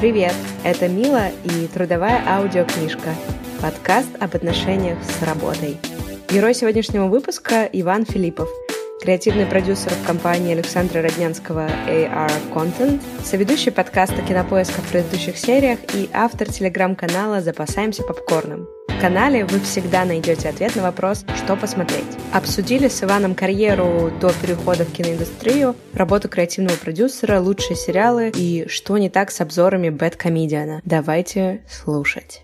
Привет! Это Мила и трудовая аудиокнижка. Подкаст об отношениях с работой. Герой сегодняшнего выпуска Иван Филиппов, креативный продюсер в компании Александра Роднянского AR Content, соведущий подкаста «Кинопоиска» в предыдущих сериях и автор телеграм-канала «Запасаемся попкорном». В канале вы всегда найдете ответ на вопрос «Что посмотреть?». Обсудили с Иваном карьеру до перехода в киноиндустрию, работу креативного продюсера, лучшие сериалы и что не так с обзорами бэткомедиана. Давайте слушать.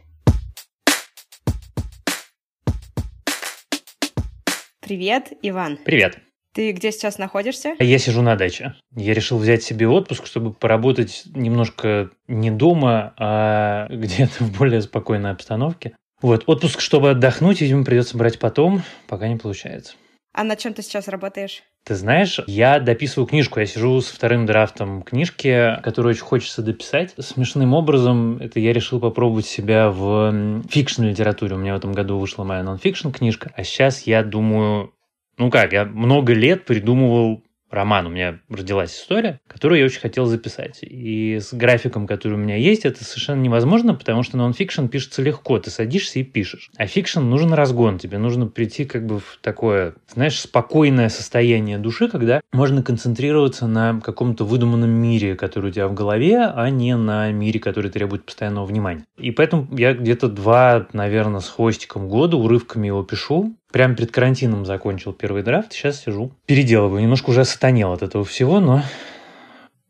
Привет, Иван. Привет. Ты где сейчас находишься? Я сижу на даче. Я решил взять себе отпуск, чтобы поработать немножко не дома, а где-то в более спокойной обстановке. Вот, отпуск, чтобы отдохнуть, видимо, придется брать потом, пока не получается. А над чем ты сейчас работаешь? Ты знаешь, я дописываю книжку. Я сижу с вторым драфтом книжки, которую очень хочется дописать. Смешным образом, это я решил попробовать себя в фикшн-литературе. У меня в этом году вышла моя нон-фикшн книжка. А сейчас я думаю, ну как, я много лет придумывал роман. У меня родилась история, которую я очень хотел записать. И с графиком, который у меня есть, это совершенно невозможно, потому что нон-фикшн пишется легко. Ты садишься и пишешь. А фикшн нужен разгон. Тебе нужно прийти как бы в такое, знаешь, спокойное состояние души, когда можно концентрироваться на каком-то выдуманном мире, который у тебя в голове, а не на мире, который требует постоянного внимания. И поэтому я где-то два, наверное, с хвостиком года урывками его пишу. Прямо перед карантином закончил первый драфт, сейчас сижу, переделываю. Немножко уже сатанел от этого всего, но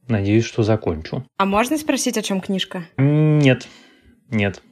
надеюсь, что закончу. А можно спросить, о чем книжка? Нет, нет,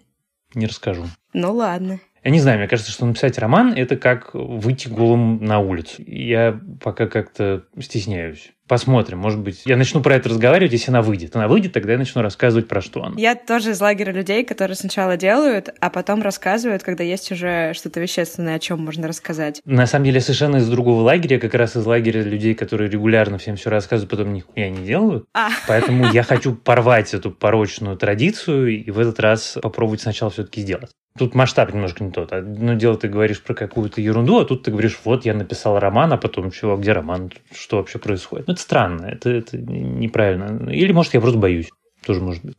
не расскажу. Ну ладно. Я не знаю, мне кажется, что написать роман – это как выйти голым на улицу. Я пока как-то стесняюсь. Посмотрим, может быть, я начну про это разговаривать, если она выйдет. Она выйдет, тогда я начну рассказывать про что она. Я тоже из лагеря людей, которые сначала делают, а потом рассказывают, когда есть уже что-то вещественное, о чем можно рассказать. На самом деле, совершенно из другого лагеря, как раз из лагеря людей, которые регулярно всем все рассказывают, потом нихуя не делают. А. Поэтому я хочу порвать эту порочную традицию и в этот раз попробовать сначала все-таки сделать. Тут масштаб немножко не тот. Одно дело, ты говоришь про какую-то ерунду, а тут ты говоришь, вот я написал роман, а потом, чего, где роман? Что вообще происходит? Ну, это странно, это, это неправильно. Или, может, я просто боюсь. Тоже может быть.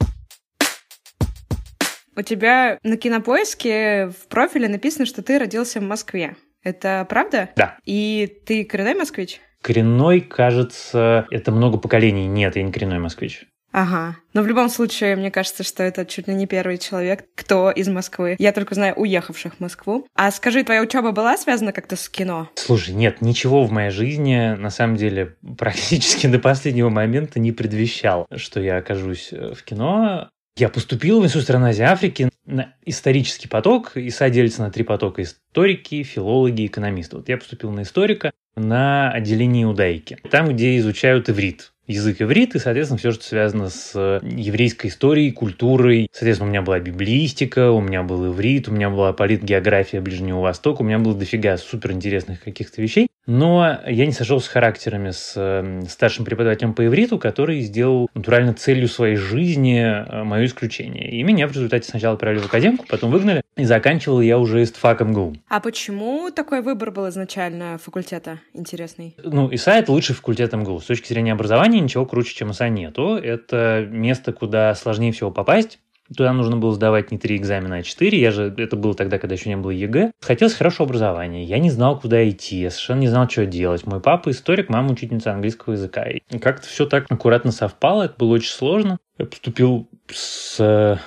У тебя на кинопоиске в профиле написано, что ты родился в Москве. Это правда? Да. И ты коренной москвич? Коренной, кажется, это много поколений. Нет, я не коренной москвич. Ага. Но в любом случае, мне кажется, что это чуть ли не первый человек, кто из Москвы. Я только знаю уехавших в Москву. А скажи, твоя учеба была связана как-то с кино? Слушай, нет, ничего в моей жизни, на самом деле, практически до последнего момента не предвещал, что я окажусь э, в кино. Я поступил в Институт стран Азии Африки на исторический поток. ИСА делится на три потока. Историки, филологи, экономисты. Вот я поступил на историка на отделении иудаики. Там, где изучают иврит язык иврит и, соответственно, все, что связано с э, еврейской историей, культурой. Соответственно, у меня была библиистика, у меня был иврит, у меня была политгеография Ближнего Востока, у меня было дофига суперинтересных каких-то вещей. Но я не сошелся характерами с э, старшим преподавателем по ивриту, который сделал натурально целью своей жизни э, мое исключение. И меня в результате сначала отправили в академку, потом выгнали, и заканчивал я уже истфаком МГУ. А почему такой выбор был изначально факультета интересный? Ну, ИСАА — это лучший факультет МГУ. С точки зрения образования ничего круче, чем ИСАА нету. Это место, куда сложнее всего попасть. Туда нужно было сдавать не три экзамена, а четыре. Я же, это было тогда, когда еще не было ЕГЭ. Хотелось хорошего образования. Я не знал, куда идти. Я совершенно не знал, что делать. Мой папа историк, мама учительница английского языка. И как-то все так аккуратно совпало. Это было очень сложно. Я поступил с...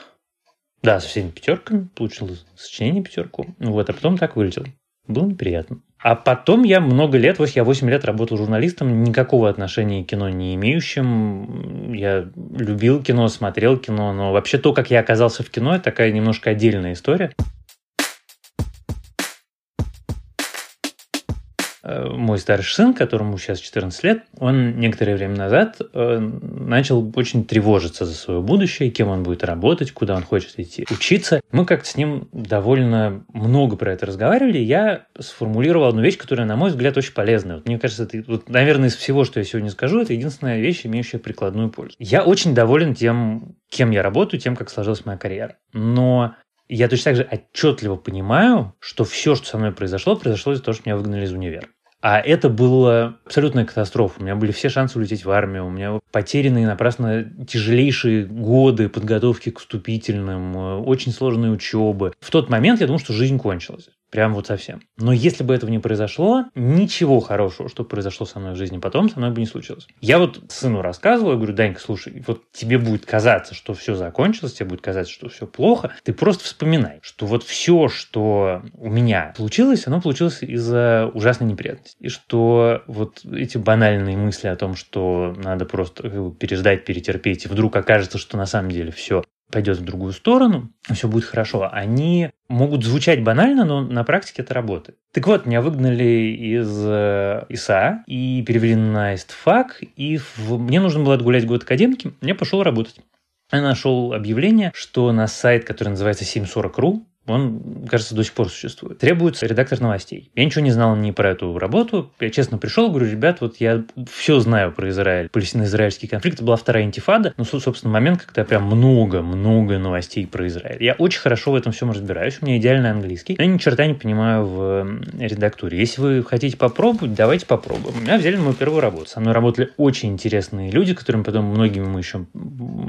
Да, со всеми пятерками. Получил сочинение пятерку. Вот, а потом так вылетел. Было неприятно. А потом я много лет, вот я 8 лет работал журналистом, никакого отношения к кино не имеющим. Я любил кино, смотрел кино, но вообще то, как я оказался в кино, это такая немножко отдельная история. Мой старший сын, которому сейчас 14 лет, он некоторое время назад э, начал очень тревожиться за свое будущее, кем он будет работать, куда он хочет идти учиться. Мы как-то с ним довольно много про это разговаривали. Я сформулировал одну вещь, которая, на мой взгляд, очень полезная. Вот мне кажется, это, вот, наверное, из всего, что я сегодня скажу, это единственная вещь, имеющая прикладную пользу. Я очень доволен тем, кем я работаю, тем, как сложилась моя карьера. Но я точно так же отчетливо понимаю, что все, что со мной произошло, произошло из-за того, что меня выгнали из универа. А это была абсолютная катастрофа. У меня были все шансы улететь в армию. У меня потерянные напрасно тяжелейшие годы подготовки к вступительным, э, очень сложные учебы. В тот момент я думал, что жизнь кончилась. Прям вот совсем. Но если бы этого не произошло, ничего хорошего, что произошло со мной в жизни потом, со мной бы не случилось. Я вот сыну рассказываю, говорю, Данька, слушай, вот тебе будет казаться, что все закончилось, тебе будет казаться, что все плохо. Ты просто вспоминай, что вот все, что у меня получилось, оно получилось из-за ужасной неприятности. И что вот эти банальные мысли о том, что надо просто переждать, перетерпеть, и вдруг окажется, что на самом деле все пойдет в другую сторону, все будет хорошо, они могут звучать банально, но на практике это работает. Так вот, меня выгнали из э, ИСА и перевели на ИСТФАК, и в... мне нужно было отгулять год академики, я пошел работать. Я нашел объявление, что на сайт, который называется 740.ru, он, кажется, до сих пор существует. Требуется редактор новостей. Я ничего не знал ни про эту работу. Я честно пришел, говорю, ребят, вот я все знаю про Израиль, палестино-израильский конфликт. Это была вторая интифада. Ну, собственно, момент, когда прям много-много новостей про Израиль. Я очень хорошо в этом всем разбираюсь. У меня идеальный английский. Но я ни черта не понимаю в редактуре. Если вы хотите попробовать, давайте попробуем. Меня взяли на мою первую работу. Со мной работали очень интересные люди, которыми потом многими мы еще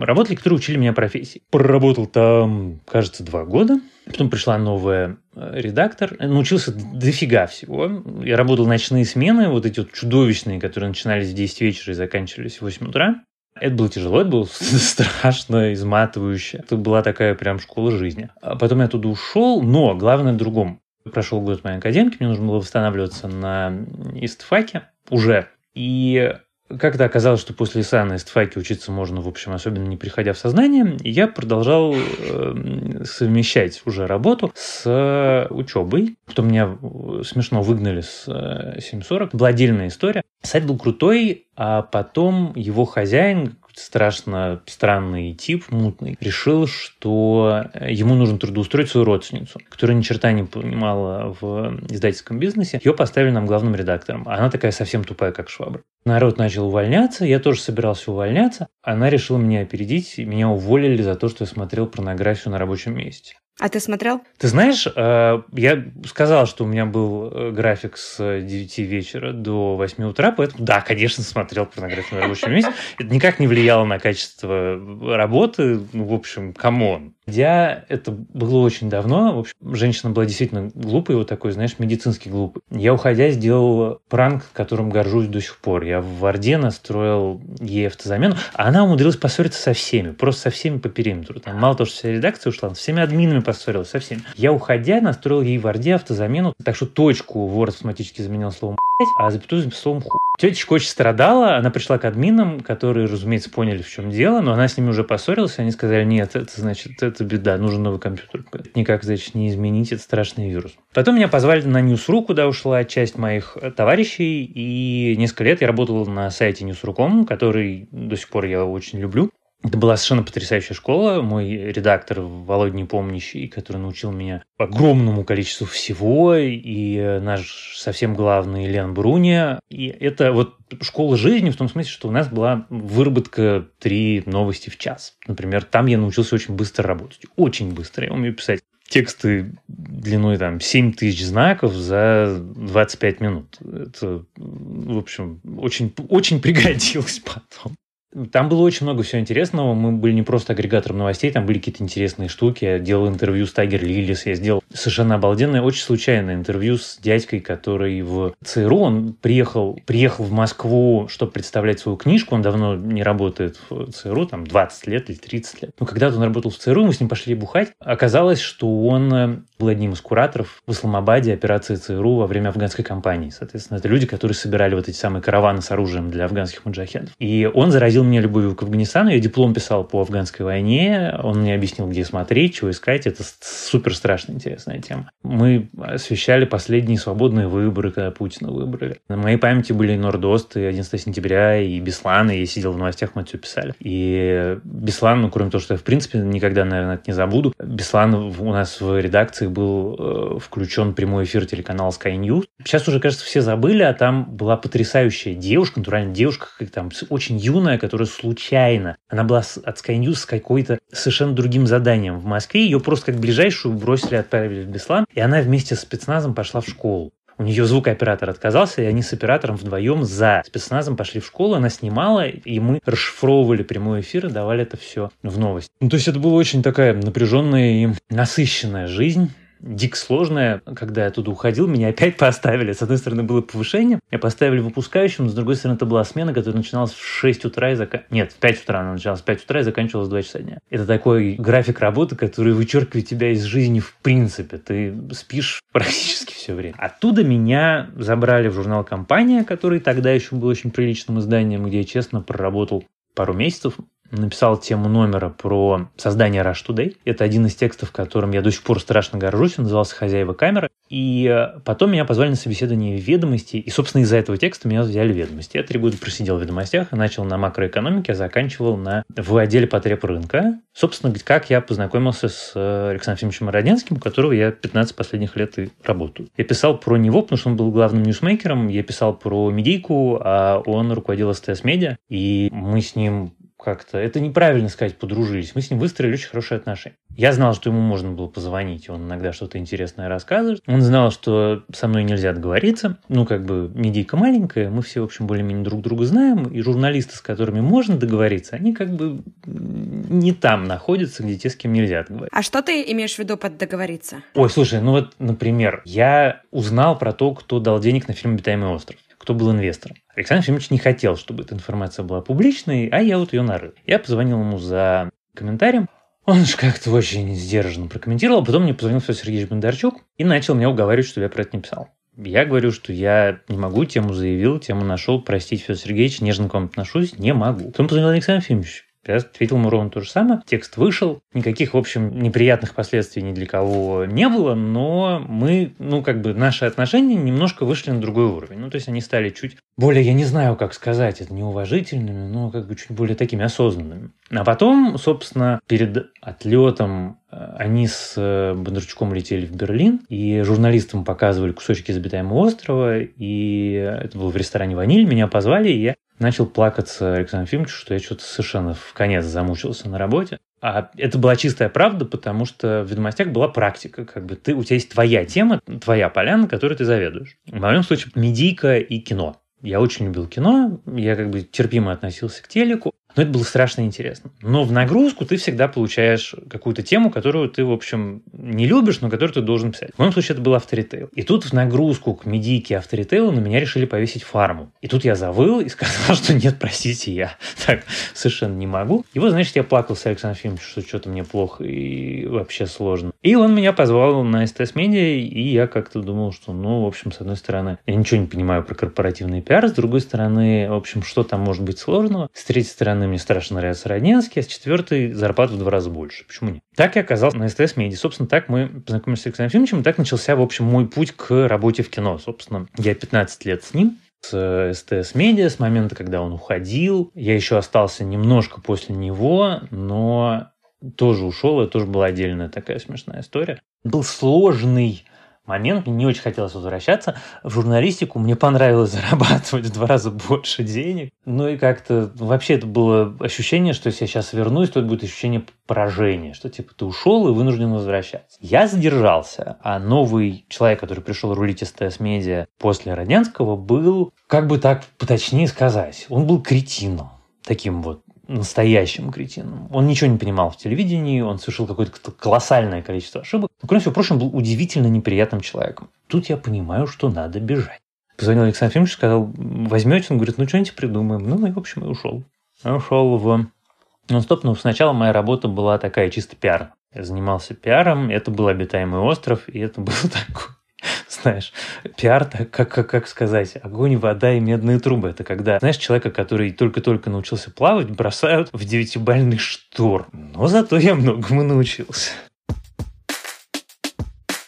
работали, которые учили меня профессии. Проработал там, кажется, два года. Потом пришла новая э, редактор. Научился дофига всего. Я работал ночные смены, вот эти вот чудовищные, которые начинались в 10 вечера и заканчивались в 8 утра. Это было тяжело, это было страшно, изматывающе. Это была такая прям школа жизни. А потом я оттуда ушел, но главное в другом. Прошел год моей академики, мне нужно было восстанавливаться на истфаке уже. И как-то оказалось, что после ИСА на эстфаке учиться можно, в общем, особенно не приходя в сознание. И я продолжал э, совмещать уже работу с учебой. Потом меня э, смешно выгнали с э, 740. Была отдельная история. Сайт был крутой, а потом его хозяин, страшно странный тип, мутный, решил, что ему нужно трудоустроить свою родственницу, которая ни черта не понимала в издательском бизнесе. Ее поставили нам главным редактором. Она такая совсем тупая, как швабра. Народ начал увольняться, я тоже собирался увольняться. Она решила меня опередить, меня уволили за то, что я смотрел порнографию на рабочем месте. А ты смотрел? Ты знаешь, э, я сказал, что у меня был э, график с 9 вечера до 8 утра, поэтому да, конечно, смотрел порнографию на рабочем месте. Это никак не влияло на качество работы. Ну, в общем, come on. Я, это было очень давно. В общем, женщина была действительно глупой, вот такой, знаешь, медицинский глупый. Я, уходя, сделал пранк, которым горжусь до сих пор. Я в Орде настроил ей автозамену, а она умудрилась поссориться со всеми, просто со всеми по периметру. Там мало того, что вся редакция ушла, с всеми админами поссорилась, со всеми. Я, уходя, настроил ей в Ворде автозамену, так что точку Word автоматически заменял словом а запятую словом хуй. Тетечка очень страдала, она пришла к админам, которые, разумеется, поняли, в чем дело, но она с ними уже поссорилась, и они сказали, нет, это значит, это беда, нужен новый компьютер. Никак, значит, не изменить, это страшный вирус. Потом меня позвали на Newsru, куда ушла часть моих товарищей, и несколько лет я работал на сайте Newsru.com, который до сих пор я очень люблю. Это была совершенно потрясающая школа. Мой редактор Володя Непомнящий, который научил меня огромному количеству всего, и наш совсем главный Лен Бруни. И это вот школа жизни в том смысле, что у нас была выработка три новости в час. Например, там я научился очень быстро работать. Очень быстро. Я умею писать тексты длиной там 7 тысяч знаков за 25 минут. Это, в общем, очень, очень пригодилось потом. Там было очень много всего интересного. Мы были не просто агрегатором новостей, там были какие-то интересные штуки. Я делал интервью с Тайгер Лилис, я сделал совершенно обалденное, очень случайное интервью с дядькой, который в ЦРУ, он приехал, приехал в Москву, чтобы представлять свою книжку. Он давно не работает в ЦРУ, там 20 лет или 30 лет. Но когда-то он работал в ЦРУ, мы с ним пошли бухать. Оказалось, что он э, был одним из кураторов в Исламабаде операции ЦРУ во время афганской кампании. Соответственно, это люди, которые собирали вот эти самые караваны с оружием для афганских маджахедов. И он заразил заразил меня любовью к Афганистану. Я диплом писал по афганской войне. Он мне объяснил, где смотреть, чего искать. Это супер страшно интересная тема. Мы освещали последние свободные выборы, когда Путина выбрали. На моей памяти были Нордост и 11 сентября, и Беслан, и я сидел в новостях, мы это все писали. И Беслан, ну, кроме того, что я, в принципе, никогда, наверное, это не забуду, Беслан у нас в редакции был э, включен прямой эфир телеканала Sky News. Сейчас уже, кажется, все забыли, а там была потрясающая девушка, натуральная девушка, как там очень юная, которая случайно, она была от Sky News с какой-то совершенно другим заданием в Москве, ее просто как ближайшую бросили, отправили в Беслан, и она вместе с спецназом пошла в школу. У нее звукооператор отказался, и они с оператором вдвоем за спецназом пошли в школу, она снимала, и мы расшифровывали прямой эфир и давали это все в новость. Ну, то есть это была очень такая напряженная и насыщенная жизнь дико сложная. Когда я туда уходил, меня опять поставили. С одной стороны, было повышение, меня поставили выпускающим, с другой стороны, это была смена, которая начиналась в 6 утра и зак... Нет, в 5 утра она начиналась в 5 утра и заканчивалась в 2 часа дня. Это такой график работы, который вычеркивает тебя из жизни в принципе. Ты спишь практически все время. Оттуда меня забрали в журнал «Компания», который тогда еще был очень приличным изданием, где я честно проработал пару месяцев написал тему номера про создание Russia Today. Это один из текстов, которым я до сих пор страшно горжусь. Он назывался «Хозяева камеры». И э, потом меня позвали на собеседование в ведомости. И, собственно, из-за этого текста меня взяли в ведомости. Я три года просидел в ведомостях начал на макроэкономике, а заканчивал на, в отделе потреб рынка. Собственно, как я познакомился с э, Александром Ефимовичем Роднянским, у которого я 15 последних лет и работаю. Я писал про него, потому что он был главным ньюсмейкером. Я писал про медийку, а он руководил СТС Медиа. И мы с ним как-то, это неправильно сказать, подружились. Мы с ним выстроили очень хорошие отношения. Я знал, что ему можно было позвонить, он иногда что-то интересное рассказывает. Он знал, что со мной нельзя договориться. Ну, как бы, медийка маленькая, мы все, в общем, более-менее друг друга знаем, и журналисты, с которыми можно договориться, они как бы не там находятся, где те, с кем нельзя договориться. А что ты имеешь в виду под договориться? Ой, слушай, ну вот, например, я узнал про то, кто дал денег на фильм «Обитаемый остров» кто был инвестором. Александр Ефимович не хотел, чтобы эта информация была публичной, а я вот ее нарыл. Я позвонил ему за комментарием, он же как-то очень сдержанно прокомментировал, а потом мне позвонил Федор Сергеевич Бондарчук и начал меня уговаривать, чтобы я про это не писал. Я говорю, что я не могу, тему заявил, тему нашел, простите, Федор Сергеевич, нежно к вам отношусь, не могу. Потом позвонил Александр Ефимович, я ответил ему ровно то же самое. Текст вышел. Никаких, в общем, неприятных последствий ни для кого не было, но мы, ну, как бы наши отношения немножко вышли на другой уровень. Ну, то есть они стали чуть более, я не знаю, как сказать, это неуважительными, но как бы чуть более такими осознанными. А потом, собственно, перед отлетом они с э, Бондарчуком летели в Берлин, и журналистам показывали кусочки из обитаемого острова, и это было в ресторане «Ваниль», меня позвали, и я начал плакаться Александр Ефимовичу, что я что-то совершенно в конец замучился на работе. А это была чистая правда, потому что в ведомостях была практика. Как бы ты, у тебя есть твоя тема, твоя поляна, которой ты заведуешь. В моем случае медийка и кино. Я очень любил кино, я как бы терпимо относился к телеку, но это было страшно интересно. Но в нагрузку ты всегда получаешь какую-то тему, которую ты, в общем, не любишь, но которую ты должен писать. В моем случае это был авторитейл. И тут в нагрузку к медийке авторитейла на меня решили повесить фарму. И тут я завыл и сказал, что нет, простите, я так совершенно не могу. И вот, значит, я плакал с Александром Ефимовичем, что что-то мне плохо и вообще сложно. И он меня позвал на СТС Медиа, и я как-то думал, что, ну, в общем, с одной стороны, я ничего не понимаю про корпоративный пиар, с другой стороны, в общем, что там может быть сложного, с третьей стороны, мне страшно нравится Родненский, а с четвертой зарплату в два раза больше. Почему нет? Так я оказался на СТС Меди. Собственно, так мы познакомились с Александром Ефимовичем, и так начался, в общем, мой путь к работе в кино. Собственно, я 15 лет с ним, с СТС Медиа, с момента, когда он уходил. Я еще остался немножко после него, но тоже ушел, это тоже была отдельная такая смешная история. Был сложный момент, мне не очень хотелось возвращаться в журналистику, мне понравилось зарабатывать в два раза больше денег. Ну и как-то вообще это было ощущение, что если я сейчас вернусь, то это будет ощущение поражения, что типа ты ушел и вынужден возвращаться. Я задержался, а новый человек, который пришел рулить СТС Медиа после Роднянского, был, как бы так поточнее сказать, он был кретином таким вот настоящим кретином. Он ничего не понимал в телевидении, он совершил какое-то колоссальное количество ошибок. Но, кроме всего прочего, был удивительно неприятным человеком. Тут я понимаю, что надо бежать. Позвонил Александр Ефимович, сказал, возьмете? Он говорит, ну, что-нибудь придумаем. Ну, и, в общем, и ушел. Я ушел в нон-стоп, но сначала моя работа была такая чисто пиар. Я занимался пиаром, это был обитаемый остров, и это был такой знаешь, пиар, как, как, как сказать, огонь, вода и медные трубы. Это когда, знаешь, человека, который только-только научился плавать, бросают в девятибальный шторм. Но зато я многому научился.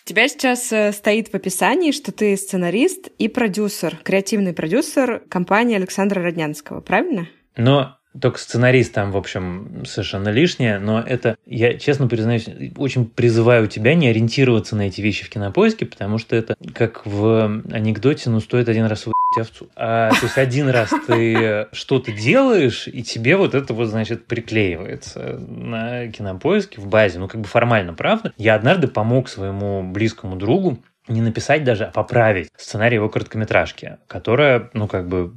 У тебя сейчас э, стоит в описании, что ты сценарист и продюсер, креативный продюсер компании Александра Роднянского, правильно? Но только сценарист там, в общем, совершенно лишнее, но это, я честно признаюсь, очень призываю тебя не ориентироваться на эти вещи в кинопоиске, потому что это как в анекдоте, ну, стоит один раз выебать овцу. А, то есть один раз ты что-то делаешь, и тебе вот это вот, значит, приклеивается на кинопоиске в базе. Ну, как бы формально, правда. Я однажды помог своему близкому другу не написать даже, а поправить сценарий его короткометражки, которая, ну, как бы,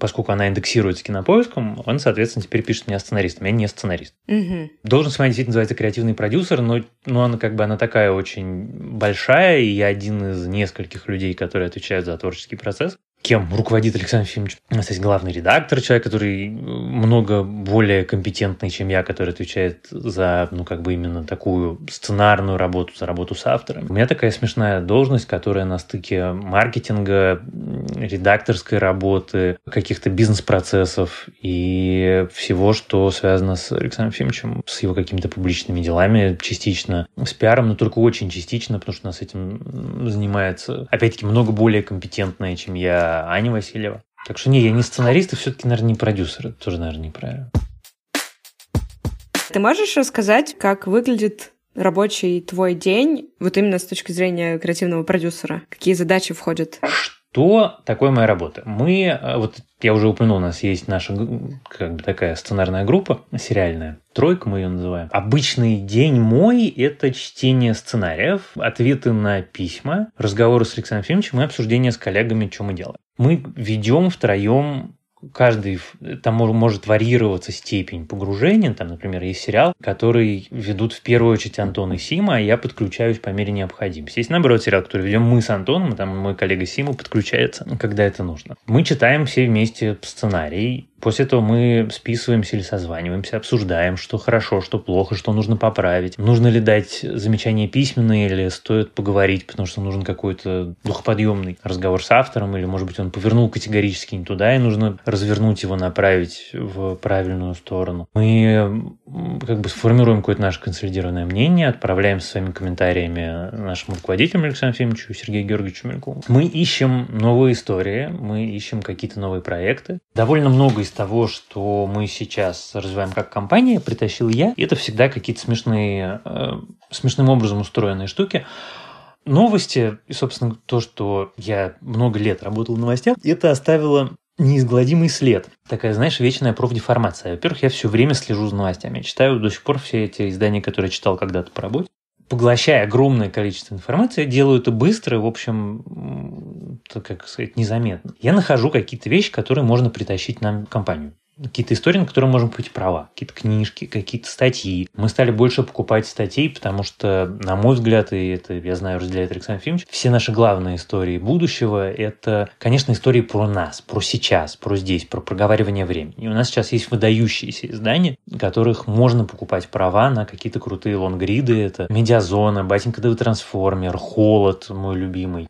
поскольку она индексируется кинопоиском, он, соответственно, теперь пишет меня сценаристом. Я не сценарист. Угу. Должность моя действительно называется креативный продюсер, но, но она как бы она такая очень большая, и я один из нескольких людей, которые отвечают за творческий процесс кем руководит Александр Ефимович. У нас есть главный редактор, человек, который много более компетентный, чем я, который отвечает за, ну, как бы именно такую сценарную работу, за работу с автором. У меня такая смешная должность, которая на стыке маркетинга, редакторской работы, каких-то бизнес-процессов и всего, что связано с Александром Ефимовичем, с его какими-то публичными делами частично, с пиаром, но только очень частично, потому что нас этим занимается, опять-таки, много более компетентная, чем я Аня Васильева. Так что не, я не сценарист и все-таки, наверное, не продюсер. Это тоже, наверное, неправильно. Ты можешь рассказать, как выглядит рабочий твой день, вот именно с точки зрения креативного продюсера? Какие задачи входят? Что такое моя работа? Мы, э, вот я уже упомянул, у нас есть наша как бы такая сценарная группа, сериальная, тройка мы ее называем. Обычный день мой – это чтение сценариев, ответы на письма, разговоры с Александром Ефимовичем и обсуждение с коллегами, что мы делаем. Мы ведем втроем каждый, там может варьироваться степень погружения. Там, например, есть сериал, который ведут в первую очередь Антон и Сима, а я подключаюсь по мере необходимости. Есть, наоборот, сериал, который ведем мы с Антоном, там мой коллега Сима подключается, когда это нужно. Мы читаем все вместе сценарий, После этого мы списываемся или созваниваемся, обсуждаем, что хорошо, что плохо, что нужно поправить. Нужно ли дать замечания письменные или стоит поговорить, потому что нужен какой-то духоподъемный разговор с автором, или, может быть, он повернул категорически не туда, и нужно развернуть его, направить в правильную сторону. Мы как бы сформируем какое-то наше консолидированное мнение, отправляем своими комментариями нашему руководителю Александру Ефимовичу Сергею Георгиевичу Мелькову. Мы ищем новые истории, мы ищем какие-то новые проекты. Довольно много из того, что мы сейчас развиваем как компания, притащил я. И это всегда какие-то смешные, э, смешным образом устроенные штуки. Новости, и, собственно, то, что я много лет работал в новостях, это оставило неизгладимый след. Такая, знаешь, вечная профдеформация. Во-первых, я все время слежу за новостями. Читаю до сих пор все эти издания, которые читал когда-то по работе поглощая огромное количество информации, делаю это быстро, в общем, как сказать, незаметно. Я нахожу какие-то вещи, которые можно притащить нам в компанию какие-то истории, на которые можем купить права, какие-то книжки, какие-то статьи. Мы стали больше покупать статей, потому что, на мой взгляд, и это, я знаю, разделяет Александр Ефимович, все наши главные истории будущего – это, конечно, истории про нас, про сейчас, про здесь, про проговаривание времени. И у нас сейчас есть выдающиеся издания, которых можно покупать права на какие-то крутые лонгриды. Это «Медиазона», «Батенька ДВ Трансформер», «Холод», мой любимый,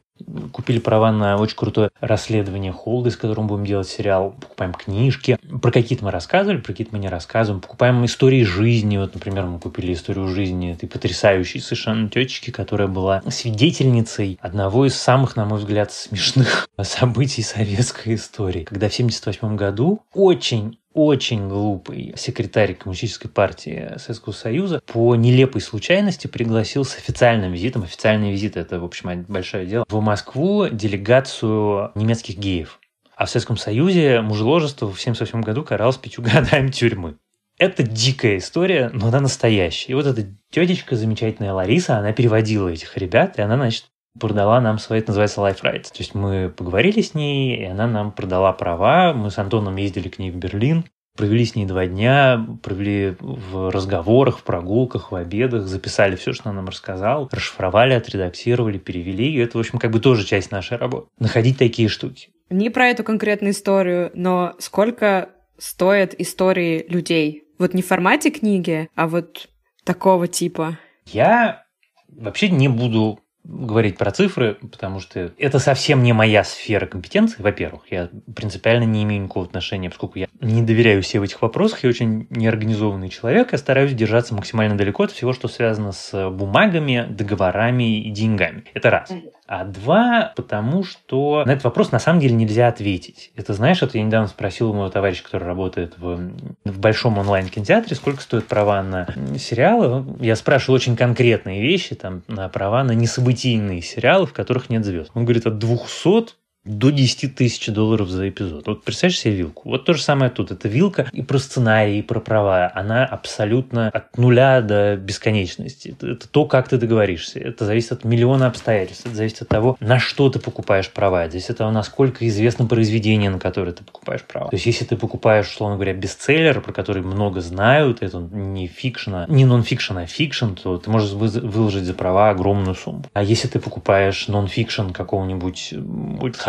Купили права на очень крутое расследование Холды, с которым будем делать сериал. Покупаем книжки. Про какие-то мы рассказывали, про какие-то мы не рассказываем. Покупаем истории жизни. Вот, например, мы купили историю жизни этой потрясающей совершенно тетечки, которая была свидетельницей одного из самых, на мой взгляд, смешных событий советской истории. Когда в 1978 году очень очень глупый секретарь Коммунистической партии Советского Союза по нелепой случайности пригласил с официальным визитом, официальный визит – это, в общем, большое дело, в Москву делегацию немецких геев. А в Советском Союзе мужеложество в 1978 году каралось пятью годами тюрьмы. Это дикая история, но она настоящая. И вот эта тетечка замечательная Лариса, она переводила этих ребят, и она, значит, продала нам свои, это называется Life Rights. То есть мы поговорили с ней, и она нам продала права. Мы с Антоном ездили к ней в Берлин, провели с ней два дня, провели в разговорах, в прогулках, в обедах, записали все, что она нам рассказала, расшифровали, отредактировали, перевели. И это, в общем, как бы тоже часть нашей работы. Находить такие штуки. Не про эту конкретную историю, но сколько стоят истории людей? Вот не в формате книги, а вот такого типа. Я вообще не буду говорить про цифры, потому что это совсем не моя сфера компетенции, во-первых. Я принципиально не имею никакого отношения, поскольку я не доверяю себе в этих вопросах, я очень неорганизованный человек, я стараюсь держаться максимально далеко от всего, что связано с бумагами, договорами и деньгами. Это раз. А два, потому что на этот вопрос на самом деле нельзя ответить. Это знаешь, это я недавно спросил у моего товарища, который работает в, в большом онлайн-кинотеатре, сколько стоят права на сериалы. Я спрашивал очень конкретные вещи, там, на права на несобытийные сериалы, в которых нет звезд. Он говорит, от 200 до 10 тысяч долларов за эпизод. Вот представляешь себе вилку? Вот то же самое тут. Это вилка и про сценарий, и про права. Она абсолютно от нуля до бесконечности. Это, это то, как ты договоришься. Это зависит от миллиона обстоятельств. Это зависит от того, на что ты покупаешь права. Это зависит от того, насколько известно произведение, на которое ты покупаешь права. То есть, если ты покупаешь, условно говоря, бестселлер, про который много знают, это не фикшн, не нон-фикшн, а фикшн, то ты можешь выложить за права огромную сумму. А если ты покупаешь нон-фикшн какого-нибудь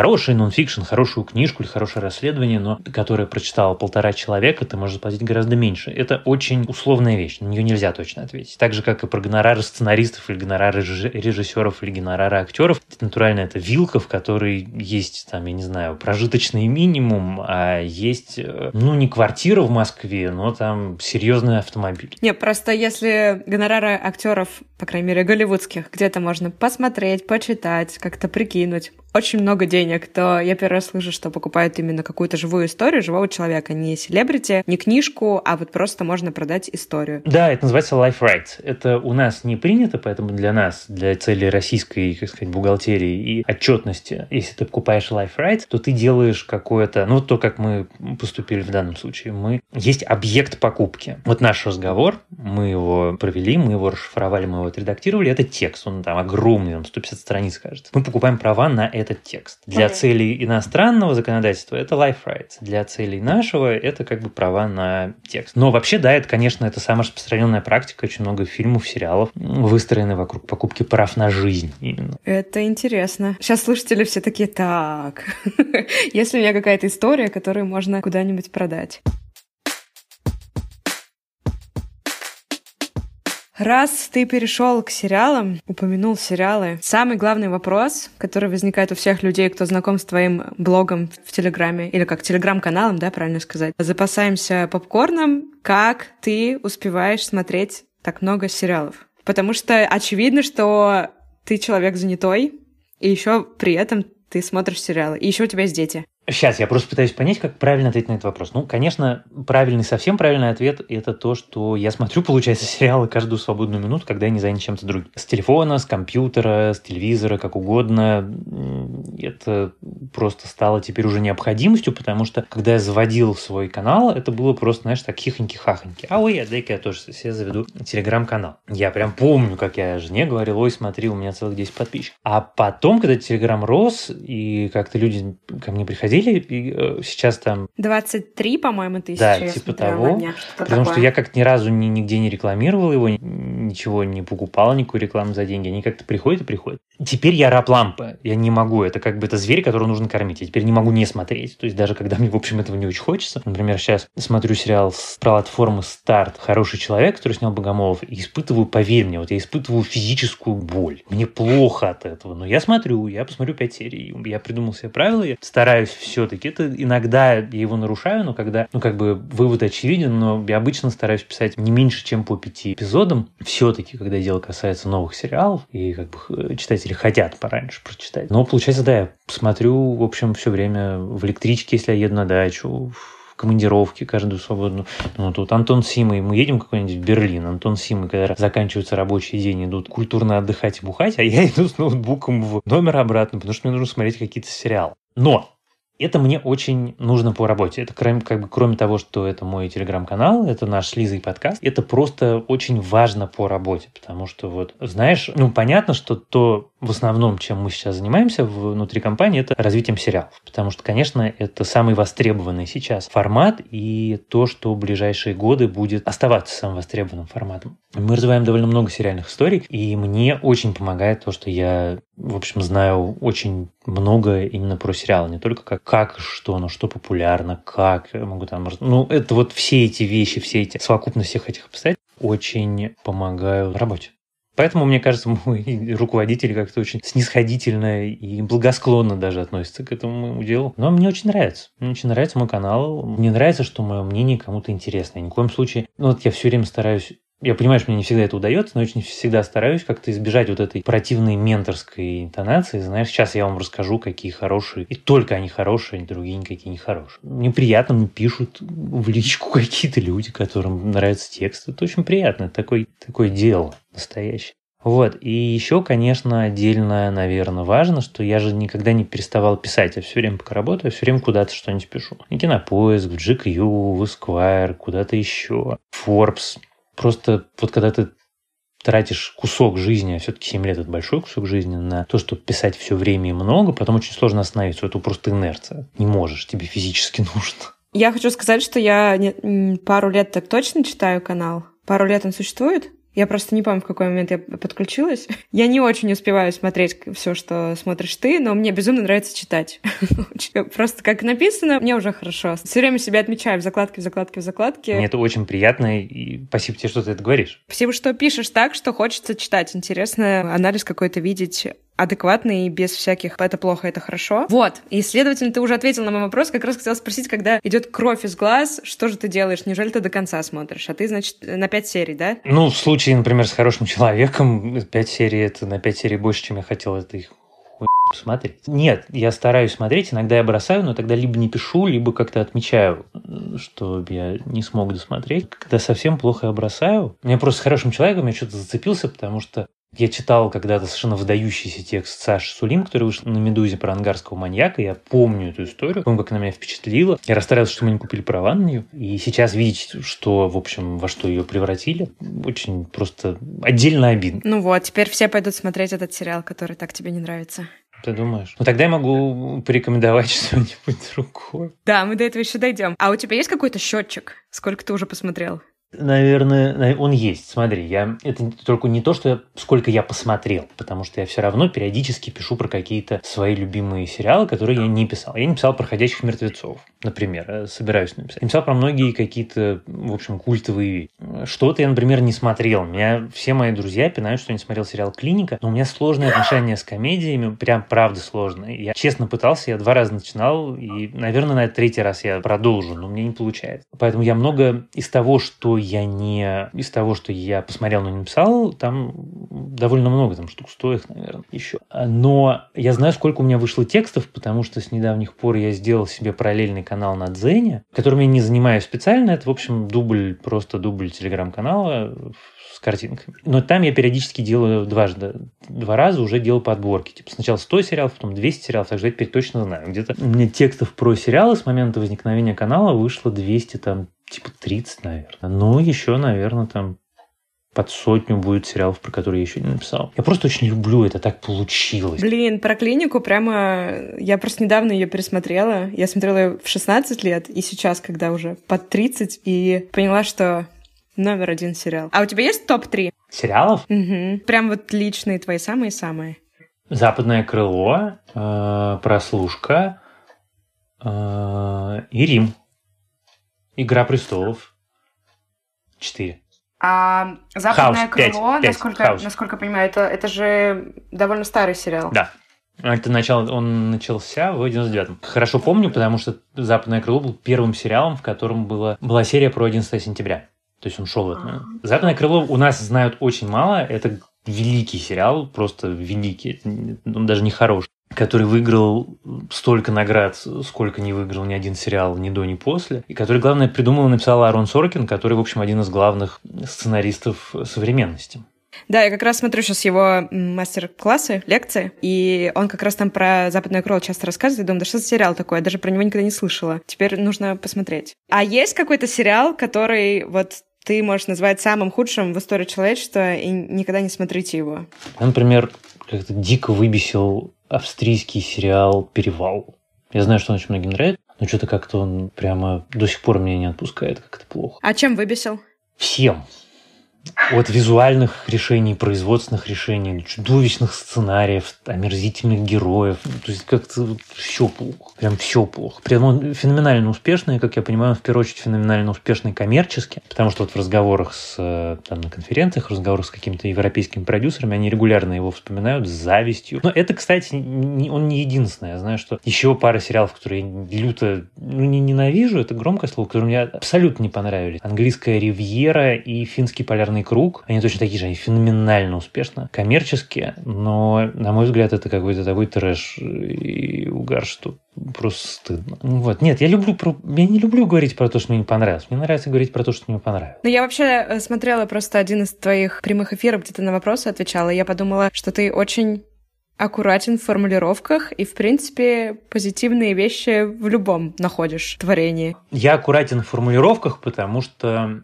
хороший нонфикшн, хорошую книжку или хорошее расследование, но которое прочитало полтора человека, ты можешь заплатить гораздо меньше. Это очень условная вещь, на нее нельзя точно ответить. Так же, как и про гонорары сценаристов или гонорары режиссеров или гонорары актеров. Натурально это вилка, в которой есть, там, я не знаю, прожиточный минимум, а есть, э, ну, не квартира в Москве, но там серьезный автомобиль. Не, просто если гонорары актеров, по крайней мере, голливудских, где-то можно посмотреть, почитать, как-то прикинуть, очень много денег, то я первый раз слышу, что покупают именно какую-то живую историю живого человека, не селебрити, не книжку, а вот просто можно продать историю. Да, это называется life rights. Это у нас не принято, поэтому для нас, для цели российской, как сказать, бухгалтерии и отчетности, если ты покупаешь life rights, то ты делаешь какое-то, ну, то, как мы поступили в данном случае. Мы есть объект покупки. Вот наш разговор, мы его провели, мы его расшифровали, мы его отредактировали. Это текст, он там огромный, там 150 страниц, кажется. Мы покупаем права на это этот текст. Для целей иностранного законодательства это life rights. Для целей нашего это как бы права на текст. Но вообще, да, это, конечно, это самая распространенная практика. Очень много фильмов, сериалов выстроены вокруг покупки прав на жизнь именно. Это интересно. Сейчас слушатели все такие, так, если у меня какая-то история, которую можно куда-нибудь продать. Раз ты перешел к сериалам, упомянул сериалы, самый главный вопрос, который возникает у всех людей, кто знаком с твоим блогом в Телеграме, или как Телеграм-каналом, да, правильно сказать, запасаемся попкорном, как ты успеваешь смотреть так много сериалов? Потому что очевидно, что ты человек занятой, и еще при этом ты смотришь сериалы, и еще у тебя есть дети. Сейчас я просто пытаюсь понять, как правильно ответить на этот вопрос. Ну, конечно, правильный, совсем правильный ответ – это то, что я смотрю, получается, сериалы каждую свободную минуту, когда я не занят чем-то другим. С телефона, с компьютера, с телевизора, как угодно. Это просто стало теперь уже необходимостью, потому что, когда я заводил свой канал, это было просто, знаешь, так хихоньки-хахоньки. А ой, а дай-ка я тоже себе заведу телеграм-канал. Я прям помню, как я жене говорил, ой, смотри, у меня целых 10 подписчиков. А потом, когда телеграм рос, и как-то люди ко мне приходили, приходили, и э, сейчас там... 23, по-моему, тысячи. Да, типа того. Потому такое. что я как ни разу ни, нигде не рекламировал его, ничего не покупал, никакую рекламу за деньги. Они как-то приходят и приходят. Теперь я раб лампы. Я не могу. Это как бы это зверь, которого нужно кормить. Я теперь не могу не смотреть. То есть даже когда мне, в общем, этого не очень хочется. Например, сейчас смотрю сериал с платформы Старт «Хороший человек», который снял Богомолов, и испытываю, поверь мне, вот я испытываю физическую боль. Мне плохо от этого. Но я смотрю, я посмотрю пять серий. Я придумал себе правила, я стараюсь все-таки. Это иногда я его нарушаю, но когда, ну, как бы вывод очевиден, но я обычно стараюсь писать не меньше, чем по пяти эпизодам. Все-таки, когда дело касается новых сериалов, и как бы читатели хотят пораньше прочитать. Но получается, да, я смотрю, в общем, все время в электричке, если я еду на дачу, в командировке каждую свободную. Ну, тут Антон Симой, мы едем какой-нибудь в Берлин, Антон Симой, когда заканчивается рабочий день, идут культурно отдыхать и бухать, а я иду с ноутбуком в номер обратно, потому что мне нужно смотреть какие-то сериалы. Но это мне очень нужно по работе. Это кроме, как бы, кроме того, что это мой телеграм-канал, это наш с Лизой подкаст, это просто очень важно по работе, потому что вот, знаешь, ну, понятно, что то, в основном, чем мы сейчас занимаемся внутри компании, это развитием сериалов, потому что, конечно, это самый востребованный сейчас формат и то, что в ближайшие годы будет оставаться самым востребованным форматом. Мы развиваем довольно много сериальных историй, и мне очень помогает то, что я в общем, знаю очень много именно про сериалы. Не только как, как что, но что популярно, как могу там... Ну, это вот все эти вещи, все эти совокупность всех этих обстоятельств очень помогают работе. Поэтому, мне кажется, мой руководитель как-то очень снисходительно и благосклонно даже относится к этому делу. Но мне очень нравится. Мне очень нравится мой канал. Мне нравится, что мое мнение кому-то интересно. И ни в коем случае... Ну, вот я все время стараюсь я понимаю, что мне не всегда это удается, но очень всегда стараюсь как-то избежать вот этой противной менторской интонации. Знаешь, сейчас я вам расскажу, какие хорошие, и только они хорошие, а другие никакие не хорошие. Мне приятно, мне пишут в личку какие-то люди, которым нравится текст. Это очень приятно, это такое, такое дело настоящее. Вот. И еще, конечно, отдельно, наверное, важно, что я же никогда не переставал писать. Я все время пока работаю, все время куда-то что-нибудь пишу. И Кинопоиск, в GQ, в Esquire, куда-то еще. Forbes. Просто вот когда ты тратишь кусок жизни, а все-таки 7 лет это большой кусок жизни, на то, чтобы писать все время и много, потом очень сложно остановиться. Это просто инерция. Не можешь, тебе физически нужно. Я хочу сказать, что я пару лет так точно читаю канал. Пару лет он существует. Я просто не помню, в какой момент я подключилась. Я не очень успеваю смотреть все, что смотришь ты, но мне безумно нравится читать. Просто как написано, мне уже хорошо. Все время себя отмечаю в закладке, в закладке, в закладке. Мне это очень приятно, и спасибо тебе, что ты это говоришь. Спасибо, что пишешь так, что хочется читать. Интересно анализ какой-то видеть адекватный и без всяких «это плохо, это хорошо». Вот. И, следовательно, ты уже ответил на мой вопрос. Как раз хотела спросить, когда идет кровь из глаз, что же ты делаешь? Неужели ты до конца смотришь? А ты, значит, на пять серий, да? Ну, в случае, например, с «Хорошим человеком», пять серий — это на пять серий больше, чем я хотел. Это их посмотреть. Нет, я стараюсь смотреть, иногда я бросаю, но тогда либо не пишу, либо как-то отмечаю, что я не смог досмотреть. Когда совсем плохо я бросаю, у меня просто с хорошим человеком я что-то зацепился, потому что я читал когда-то совершенно выдающийся текст Саши Сулим, который вышел на «Медузе» про ангарского маньяка. Я помню эту историю, помню, как она меня впечатлила. Я расстраивался, что мы не купили права на нее. И сейчас видеть, что, в общем, во что ее превратили, очень просто отдельно обидно. Ну вот, теперь все пойдут смотреть этот сериал, который так тебе не нравится. Ты думаешь? Ну тогда я могу порекомендовать что-нибудь другое. Да, мы до этого еще дойдем. А у тебя есть какой-то счетчик? Сколько ты уже посмотрел? Наверное, он есть. Смотри, я это только не то, что я, сколько я посмотрел, потому что я все равно периодически пишу про какие-то свои любимые сериалы, которые я не писал. Я не писал про ходячих мертвецов, например, э, собираюсь написать. Я писал про многие какие-то, в общем, культовые. Что-то я, например, не смотрел. Меня все мои друзья пинают, что я не смотрел сериал «Клиника», но у меня сложные отношения с комедиями, прям правда сложные. Я честно пытался, я два раза начинал, и, наверное, на третий раз я продолжу, но мне не получается. Поэтому я много из того, что я не... Из того, что я посмотрел, но не написал, там довольно много, там штук сто их, наверное, еще. Но я знаю, сколько у меня вышло текстов, потому что с недавних пор я сделал себе параллельный канал на Дзене, которым я не занимаюсь специально. Это, в общем, дубль, просто дубль телеграм-канала с картинками. Но там я периодически делаю дважды, два раза уже делал подборки. Типа сначала 100 сериалов, потом 200 сериалов, так что я теперь точно знаю. Где-то у меня текстов про сериалы с момента возникновения канала вышло 200, там, типа 30, наверное. Ну, еще, наверное, там под сотню будет сериалов, про которые я еще не написал. Я просто очень люблю это, так получилось. Блин, про клинику прямо... Я просто недавно ее пересмотрела. Я смотрела ее в 16 лет, и сейчас, когда уже под 30, и поняла, что номер один сериал. А у тебя есть топ-3? Сериалов? Угу. Прям вот личные твои самые-самые. «Западное крыло», э, «Прослушка» э, и «Рим». «Игра престолов». Четыре. А «Западное Хаус, крыло», 5, 5, насколько, насколько я понимаю, это, это же довольно старый сериал. Да. Это начало, он начался в 99-м. Хорошо помню, потому что «Западное крыло» был первым сериалом, в котором была, была серия про 11 сентября. То есть он шел момент. «Западное крыло» у нас знают очень мало. Это великий сериал, просто великий. Он даже не хороший который выиграл столько наград, сколько не выиграл ни один сериал ни до, ни после, и который, главное, придумал и написал Аарон Соркин, который, в общем, один из главных сценаристов современности. Да, я как раз смотрю сейчас его мастер-классы, лекции, и он как раз там про «Западное крыло» часто рассказывает. Я думаю, да что за сериал такой? Я даже про него никогда не слышала. Теперь нужно посмотреть. А есть какой-то сериал, который вот ты можешь назвать самым худшим в истории человечества, и никогда не смотрите его? Например, как-то дико выбесил австрийский сериал «Перевал». Я знаю, что он очень многим нравится, но что-то как-то он прямо до сих пор меня не отпускает, как это плохо. А чем выбесил? Всем. От визуальных решений, производственных решений, чудовищных сценариев, омерзительных героев. То есть как-то все плохо. Прям все плохо. Прям он феноменально успешный, как я понимаю, он в первую очередь феноменально успешный коммерчески, потому что вот в разговорах с, э, там, на конференциях, разговорах с какими-то европейскими продюсерами, они регулярно его вспоминают с завистью. Но это, кстати, не, он не единственный. Я знаю, что еще пара сериалов, которые я люто, ну, не ненавижу, это громкое слово, которые мне абсолютно не понравились. Английская ривьера и финский полярный «Черный круг». Они точно такие же, они феноменально успешно, коммерческие, но, на мой взгляд, это какой-то такой трэш и угар, что просто стыдно. Вот. Нет, я люблю про... я не люблю говорить про то, что мне не понравилось. Мне нравится говорить про то, что мне понравилось. Ну, я вообще э, смотрела просто один из твоих прямых эфиров, где ты на вопросы отвечала, и я подумала, что ты очень аккуратен в формулировках и, в принципе, позитивные вещи в любом находишь творении. Я аккуратен в формулировках, потому что,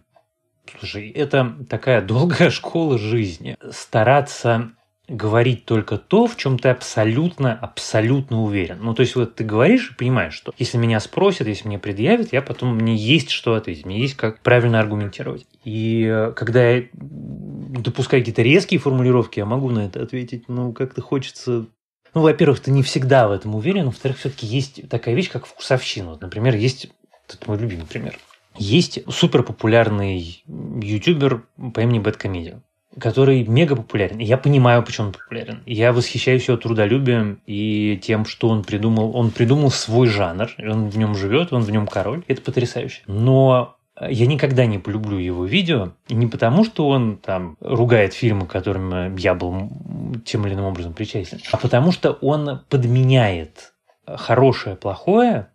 слушай, это такая долгая школа жизни. Стараться говорить только то, в чем ты абсолютно, абсолютно уверен. Ну, то есть вот ты говоришь и понимаешь, что если меня спросят, если мне предъявят, я потом, мне есть что ответить, мне есть как правильно аргументировать. И э, когда я допускаю какие-то резкие формулировки, я могу на это ответить, ну, как-то хочется ну, во-первых, ты не всегда в этом уверен, во-вторых, все-таки есть такая вещь, как вкусовщина. Вот, например, есть, это мой любимый пример, есть супер популярный ютубер по имени Бэткомедиан который мега популярен. Я понимаю, почему он популярен. Я восхищаюсь его трудолюбием и тем, что он придумал. Он придумал свой жанр, он в нем живет, он в нем король. Это потрясающе. Но я никогда не полюблю его видео, не потому, что он там ругает фильмы, которым я был тем или иным образом причастен, а потому что он подменяет хорошее, плохое,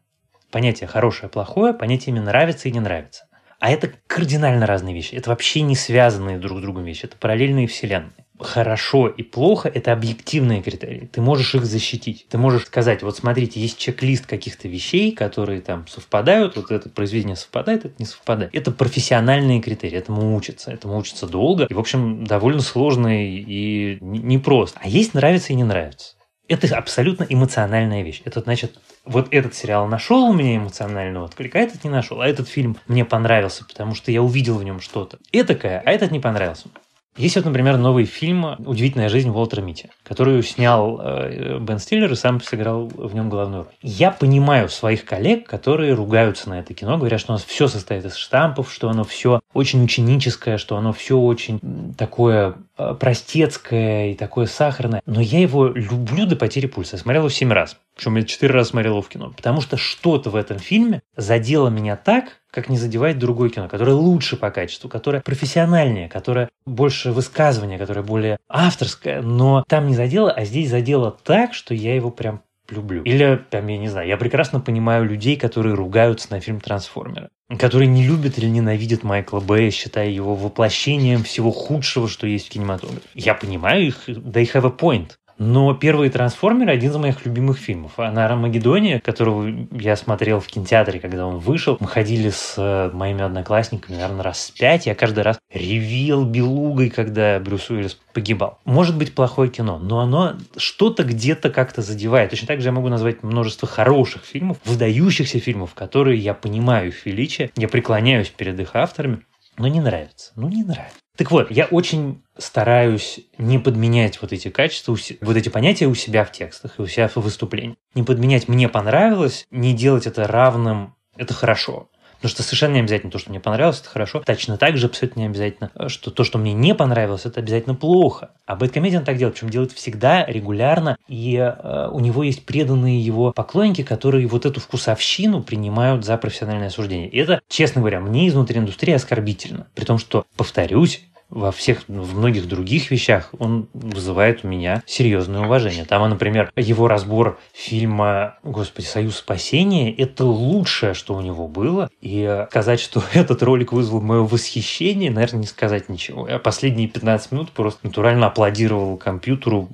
понятие хорошее, плохое, понятиями нравится и не нравится. А это кардинально разные вещи. Это вообще не связанные друг с другом вещи. Это параллельные вселенные. Хорошо и плохо – это объективные критерии. Ты можешь их защитить. Ты можешь сказать, вот смотрите, есть чек-лист каких-то вещей, которые там совпадают, вот это произведение совпадает, это не совпадает. Это профессиональные критерии, этому учатся. Этому учатся долго и, в общем, довольно сложно и непросто. А есть нравится и не нравится. Это абсолютно эмоциональная вещь. Это значит, вот этот сериал нашел у меня эмоционального отклика, а этот не нашел. А этот фильм мне понравился, потому что я увидел в нем что-то. Этакое, а этот не понравился. Есть вот, например, новый фильм «Удивительная жизнь Уолтера Мити», который снял э, Бен Стиллер и сам сыграл в нем главную роль. Я понимаю своих коллег, которые ругаются на это кино, говорят, что у нас все состоит из штампов, что оно все очень ученическое, что оно все очень такое э, простецкое и такое сахарное. Но я его люблю до потери пульса. Я смотрел его семь раз. Причем я четыре раза смотрел его в кино. Потому что что-то в этом фильме задело меня так, как не задевает другое кино, которое лучше по качеству, которое профессиональнее, которое больше высказывания, которое более авторское, но там не задело, а здесь задело так, что я его прям люблю. Или, там, я не знаю, я прекрасно понимаю людей, которые ругаются на фильм «Трансформеры», которые не любят или ненавидят Майкла Бэя, считая его воплощением всего худшего, что есть в кинематографе. Я понимаю их, they have a point. Но первые «Трансформеры» — один из моих любимых фильмов. А на «Армагеддоне», которого я смотрел в кинотеатре, когда он вышел, мы ходили с э, моими одноклассниками, наверное, раз пять. Я каждый раз ревел белугой, когда Брюс Уиллис погибал. Может быть, плохое кино, но оно что-то где-то как-то задевает. Точно так же я могу назвать множество хороших фильмов, выдающихся фильмов, которые я понимаю их величие, я преклоняюсь перед их авторами, но не нравится. Ну, не нравится. Так вот, я очень стараюсь не подменять вот эти качества, вот эти понятия у себя в текстах и у себя в выступлении. Не подменять «мне понравилось», не делать это равным «это хорошо». Потому что совершенно не обязательно то, что мне понравилось, это хорошо. Точно так же абсолютно не обязательно, что то, что мне не понравилось, это обязательно плохо. А Бэткомедиан так делает, причем делает всегда, регулярно, и э, у него есть преданные его поклонники, которые вот эту вкусовщину принимают за профессиональное осуждение. И это, честно говоря, мне изнутри индустрии оскорбительно. При том, что, повторюсь, во всех, в многих других вещах он вызывает у меня серьезное уважение. Там, например, его разбор фильма, господи, «Союз спасения» — это лучшее, что у него было. И сказать, что этот ролик вызвал мое восхищение, наверное, не сказать ничего. Я последние 15 минут просто натурально аплодировал компьютеру.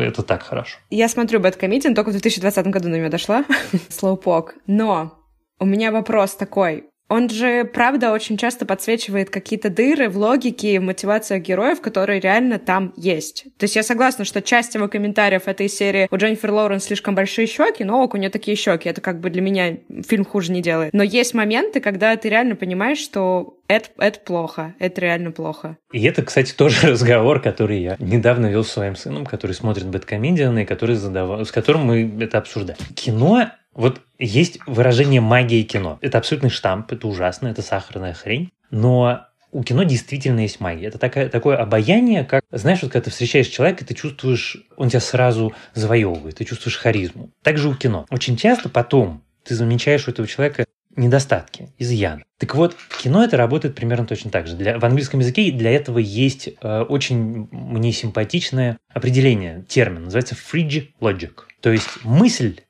Это так хорошо. Я смотрю Бэткомедиан, только в 2020 году на меня дошла. Слоупок. Но у меня вопрос такой. Он же, правда, очень часто подсвечивает какие-то дыры в логике и мотивациях героев, которые реально там есть. То есть я согласна, что часть его комментариев этой серии у Дженнифер Лоуренс слишком большие щеки, но ок, у нее такие щеки. Это как бы для меня фильм хуже не делает. Но есть моменты, когда ты реально понимаешь, что это, это плохо, это реально плохо. И это, кстати, тоже разговор, который я недавно вел с своим сыном, который смотрит Бэткомедиан, и который задавал, с которым мы это обсуждаем. Кино вот есть выражение магии кино. Это абсолютный штамп, это ужасно, это сахарная хрень. Но у кино действительно есть магия. Это такое, такое обаяние, как, знаешь, вот когда ты встречаешь человека, ты чувствуешь, он тебя сразу завоевывает, ты чувствуешь харизму. Также у кино. Очень часто потом ты замечаешь у этого человека недостатки, изъяны. Так вот, в кино это работает примерно точно так же. Для, в английском языке для этого есть э, очень мне симпатичное определение, термин, называется fridge logic. То есть мысль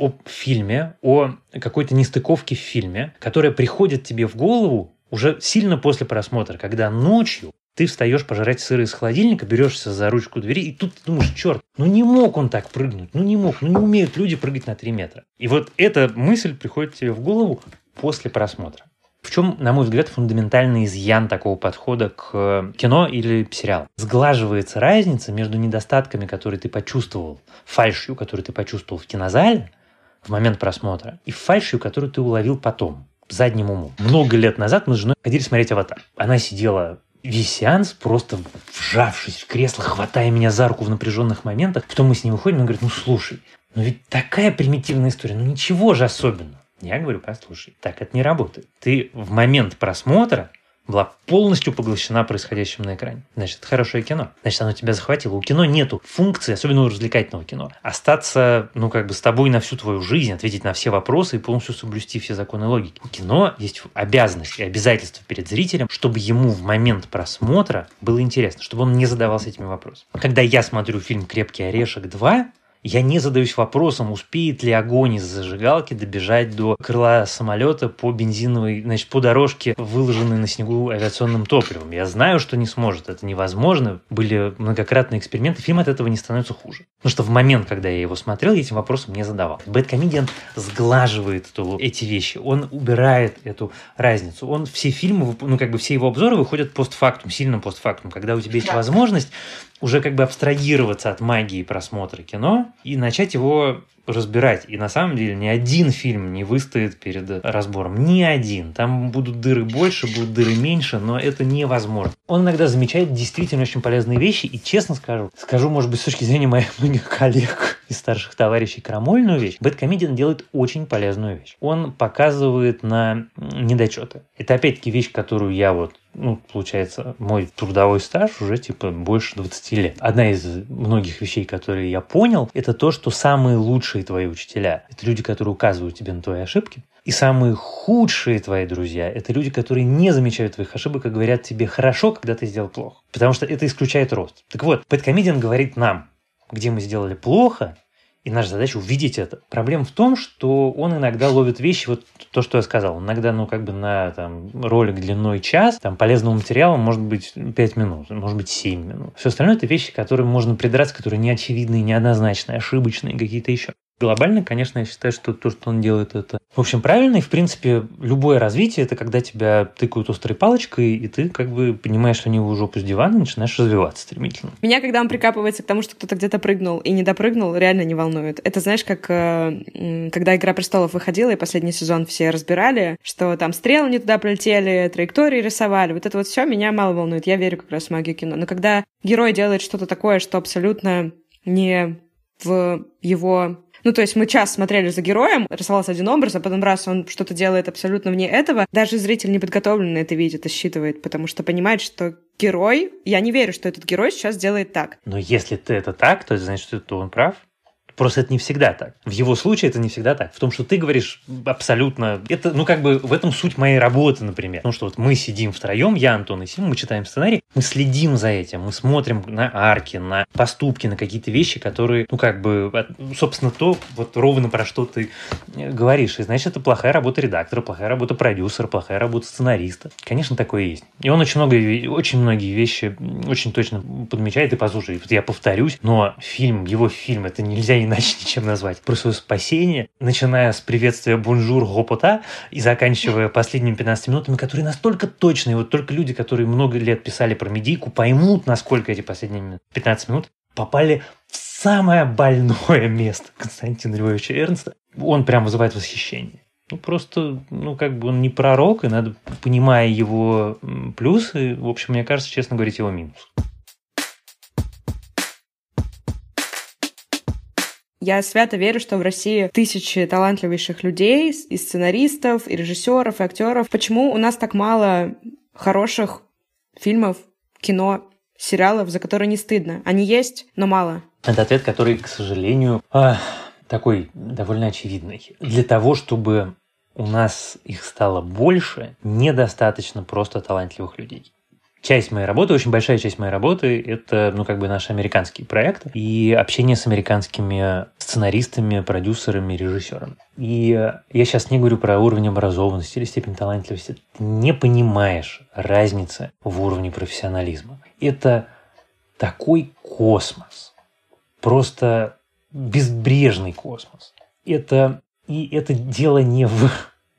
о фильме, о какой-то нестыковке в фильме, которая приходит тебе в голову уже сильно после просмотра, когда ночью ты встаешь пожрать сыры из холодильника, берешься за ручку двери, и тут ты думаешь, черт, ну не мог он так прыгнуть, ну не мог, ну не умеют люди прыгать на 3 метра. И вот эта мысль приходит тебе в голову после просмотра. В чем, на мой взгляд, фундаментальный изъян такого подхода к кино или сериалу? Сглаживается разница между недостатками, которые ты почувствовал, фальшью, которую ты почувствовал в кинозале в момент просмотра, и фальшью, которую ты уловил потом, задним умом. Много лет назад мы с женой ходили смотреть «Аватар». Она сидела весь сеанс, просто вжавшись в кресло, хватая меня за руку в напряженных моментах. Потом мы с ним выходим, он говорит, ну слушай, ну ведь такая примитивная история, ну ничего же особенного. Я говорю, послушай, так это не работает. Ты в момент просмотра была полностью поглощена происходящим на экране. Значит, это хорошее кино. Значит, оно тебя захватило. У кино нету функции, особенно у развлекательного кино, остаться, ну, как бы с тобой на всю твою жизнь, ответить на все вопросы и полностью соблюсти все законы логики. У кино есть обязанность и обязательство перед зрителем, чтобы ему в момент просмотра было интересно, чтобы он не задавался этими вопросами. Когда я смотрю фильм «Крепкий орешек 2», я не задаюсь вопросом, успеет ли огонь из зажигалки добежать до крыла самолета по бензиновой, значит, по дорожке, выложенной на снегу авиационным топливом. Я знаю, что не сможет, это невозможно. Были многократные эксперименты, фильм от этого не становится хуже. Потому что в момент, когда я его смотрел, я этим вопросом не задавал. Бэткомедиан сглаживает эту, эти вещи, он убирает эту разницу. Он все фильмы, ну как бы все его обзоры выходят постфактум, сильно постфактум, когда у тебя есть возможность уже как бы абстрагироваться от магии просмотра кино и начать его разбирать. И на самом деле ни один фильм не выстоит перед разбором. Ни один. Там будут дыры больше, будут дыры меньше, но это невозможно. Он иногда замечает действительно очень полезные вещи, и честно скажу, скажу, может быть, с точки зрения моих многих коллег и старших товарищей крамольную вещь, Бэткомедиан делает очень полезную вещь. Он показывает на недочеты. Это опять-таки вещь, которую я вот ну, получается, мой трудовой стаж уже типа больше 20 лет. Одна из многих вещей, которые я понял, это то, что самые лучшие твои учителя – это люди, которые указывают тебе на твои ошибки, и самые худшие твои друзья – это люди, которые не замечают твоих ошибок и говорят тебе «хорошо», когда ты сделал плохо. Потому что это исключает рост. Так вот, Пэткомедиан говорит нам, где мы сделали плохо, и наша задача увидеть это. Проблема в том, что он иногда ловит вещи, вот то, что я сказал. Иногда, ну, как бы на там, ролик длиной час, там, полезного материала может быть 5 минут, может быть 7 минут. Все остальное это вещи, которые можно придраться, которые не очевидные, неоднозначные, ошибочные, какие-то еще. Глобально, конечно, я считаю, что то, что он делает, это, в общем, правильно. И, в принципе, любое развитие – это когда тебя тыкают острой палочкой, и ты как бы понимаешь, что они уже с дивана, и начинаешь развиваться стремительно. Меня, когда он прикапывается к тому, что кто-то где-то прыгнул и не допрыгнул, реально не волнует. Это, знаешь, как э, когда «Игра престолов» выходила, и последний сезон все разбирали, что там стрелы не туда прилетели, траектории рисовали. Вот это вот все меня мало волнует. Я верю как раз в магию кино. Но когда герой делает что-то такое, что абсолютно не в его ну, то есть мы час смотрели за героем, рисовался один образ, а потом раз он что-то делает абсолютно вне этого, даже зритель неподготовленный это видит и считывает, потому что понимает, что герой, я не верю, что этот герой сейчас делает так. Но если ты это так, то значит, что он прав. Просто это не всегда так. В его случае это не всегда так. В том, что ты говоришь абсолютно... Это, ну, как бы в этом суть моей работы, например. Ну, что вот мы сидим втроем, я, Антон и Сим, мы читаем сценарий, мы следим за этим, мы смотрим на арки, на поступки, на какие-то вещи, которые, ну, как бы, собственно, то, вот ровно про что ты э, говоришь. И, значит, это плохая работа редактора, плохая работа продюсера, плохая работа сценариста. Конечно, такое есть. И он очень много, очень многие вещи очень точно подмечает. И послушай, я повторюсь, но фильм, его фильм, это нельзя иначе ничем назвать. Про свое спасение, начиная с приветствия «бонжур», «гопота» и заканчивая последними 15 минутами, которые настолько точные. Вот только люди, которые много лет писали про медийку, поймут, насколько эти последние 15 минут попали в самое больное место Константина Львовича Эрнста. Он прям вызывает восхищение. Ну, просто, ну, как бы он не пророк, и надо, понимая его плюсы, в общем, мне кажется, честно говорить, его минус. Я свято верю, что в России тысячи талантливейших людей, и сценаристов, и режиссеров, и актеров. Почему у нас так мало хороших фильмов, кино, сериалов, за которые не стыдно? Они есть, но мало. Это ответ, который, к сожалению, а, такой довольно очевидный. Для того, чтобы у нас их стало больше, недостаточно просто талантливых людей часть моей работы, очень большая часть моей работы – это, ну, как бы наши американские проекты и общение с американскими сценаристами, продюсерами, режиссерами. И я сейчас не говорю про уровень образованности или степень талантливости. Ты не понимаешь разницы в уровне профессионализма. Это такой космос. Просто безбрежный космос. Это и это дело не в